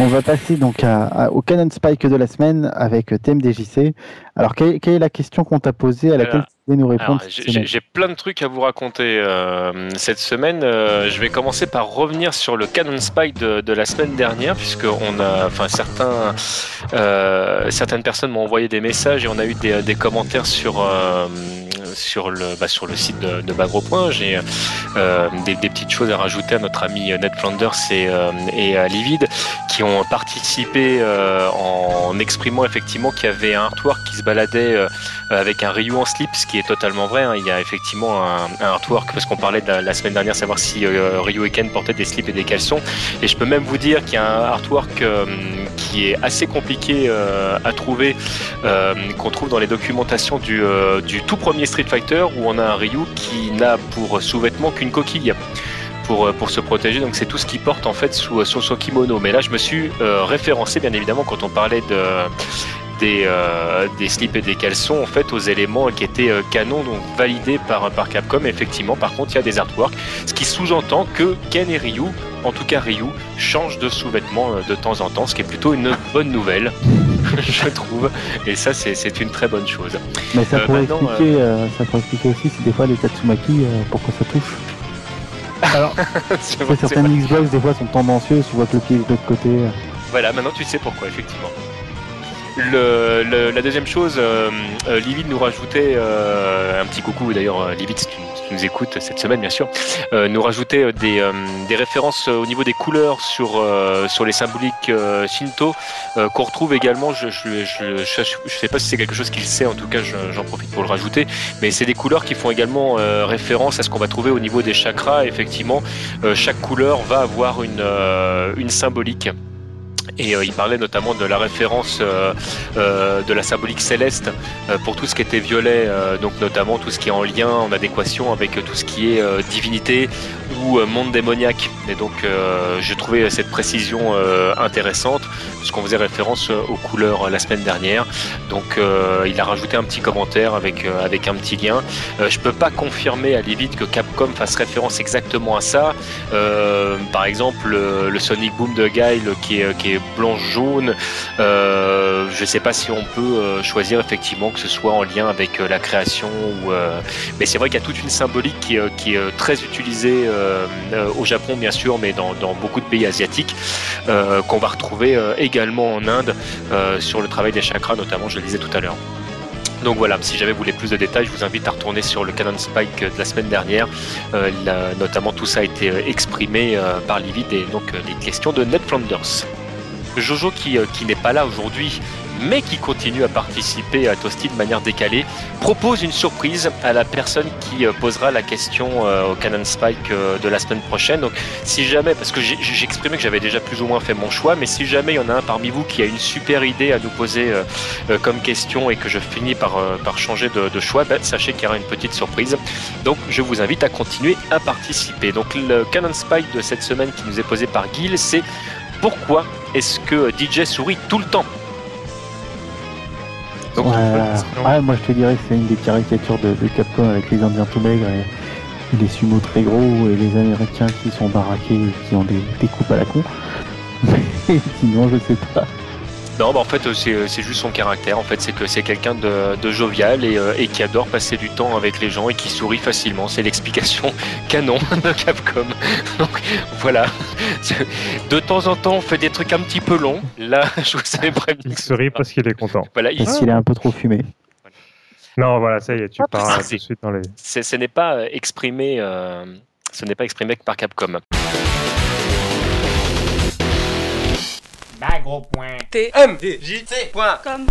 On va passer donc au Canon Spike de la semaine avec TMDJC. Alors, quelle, est la question qu'on t'a posée à laquelle tu pouvais nous répondre J'ai plein de trucs à vous raconter euh, cette semaine. Euh, je vais commencer par revenir sur le Canon Spike de, la semaine dernière, puisque on a, enfin, certains, euh, certaines personnes m'ont envoyé des messages et on a eu des, commentaires sur sur le, bah, sur le site de, de Point. J'ai euh, des, petites choses à rajouter à notre ami Ned Flanders et, euh, à Livid qui ont participé euh, en exprimant effectivement qu'il y avait un artwork qui se baladait avec un Ryu en slip, ce qui est totalement vrai. Hein. Il y a effectivement un, artwork, parce qu'on parlait la, semaine dernière, savoir si Ryu et Ken des slips et des caleçons. Et je peux même vous dire qu'il y a un artwork qui est assez compliqué à trouver, qu'on trouve dans les documentations du, du tout premier Street Fighter où on a un Ryu qui n'a pour sous-vêtement qu'une coquille. Pour, euh, se protéger. Donc c'est tout ce qu'il porte en fait sous, son kimono. Mais là je me suis euh, référencé bien évidemment quand on parlait de des, euh, slips et des caleçons en fait aux éléments qui étaient canon donc validés par, par Capcom. Effectivement par contre il y a des artworks, ce qui sous-entend que Ken et Ryu, en tout cas Ryu, changent de sous-vêtements de temps en temps, ce qui est plutôt une bonne nouvelle. je trouve. Et ça, c'est une très bonne chose. Mais ça, euh, pourrait expliquer, euh, euh, ça pourrait expliquer aussi si des fois les Tatsumaki, pourquoi ça touche. Alors, certaines Xbox, des fois, sont tendancieuses, tu vois que le pied est de l'autre côté. Voilà, maintenant tu sais pourquoi, effectivement. Le, la deuxième chose, euh, Livid nous rajoutait un petit coucou d'ailleurs, Livid, c'est une nous écoute cette semaine, bien sûr, euh, nous rajouter euh, des, euh, des, références au niveau des couleurs sur, sur les symboliques Shinto qu'on retrouve également. Je je, je, je, sais pas si c'est quelque chose qu'il sait, en tout cas, j'en profite pour le rajouter. Mais c'est des couleurs qui font également référence à ce qu'on va trouver au niveau des chakras. Effectivement, chaque couleur va avoir une, une symbolique. Et euh, il parlait notamment de la référence euh, euh, de la symbolique céleste pour tout ce qui était violet, donc notamment tout ce qui est en lien, en adéquation avec tout ce qui est divinité ou monde démoniaque. Et donc j'ai trouvé cette précision intéressante, puisqu'on faisait référence aux couleurs la semaine dernière. Donc il a rajouté un petit commentaire avec, avec un petit lien. je peux pas confirmer à Livid que Capcom fasse référence exactement à ça. par exemple, le, Sonic Boom de Guile qui est blanc-jaune. Euh, je ne sais pas si on peut euh, choisir effectivement que ce soit en lien avec euh, la création. Ou, mais c'est vrai qu'il y a toute une symbolique qui, est très utilisée au Japon, bien sûr, mais dans, beaucoup de pays asiatiques, qu'on va retrouver également en Inde sur le travail des chakras, notamment, je le disais tout à l'heure. Donc voilà, si jamais vous voulez plus de détails, je vous invite à retourner sur le Canon Spike de la semaine dernière. notamment tout ça a été exprimé par Livid et donc les questions de Ned Flanders. Jojo qui, euh, qui n'est pas là aujourd'hui, mais qui continue à participer à Toasty de manière décalée, propose une surprise à la personne qui euh, posera la question euh, au Canon Spike de la semaine prochaine. Donc si jamais, parce que j'ai exprimé que j'avais déjà plus ou moins fait mon choix, mais si jamais il y en a un parmi vous qui a une super idée à nous poser comme question et que je finis par, par changer de, choix, ben, sachez qu'il y aura une petite surprise. Donc je vous invite à continuer à participer. Donc le Canon Spike de cette semaine qui nous est posé par Guil, c'est pourquoi est-ce que DJ sourit tout le temps ouais, moi je te dirais que c'est une des caricatures de, Capcom avec les Indiens tout maigres et les sumo très gros et les Américains qui sont baraqués et qui ont des, des coupes à la con. Mais sinon, je sais pas. Non, bah en fait, euh, euh, c'est juste son caractère. En fait, c'est que c'est quelqu'un de, jovial euh, et, qui adore passer du temps avec les gens et qui sourit facilement. C'est l'explication canon de Capcom. Donc voilà. De temps en temps, on fait des trucs un petit peu longs. Là, je vous savais prévenir. Il sourit parce qu'il est content. Voilà, parce qu'il est un peu trop fumé. Non, voilà, ça y est, tu pars tout de suite dans les. Ce n'est pas exprimé. ce n'est pas exprimé par Capcom. Magro.tmdjc.com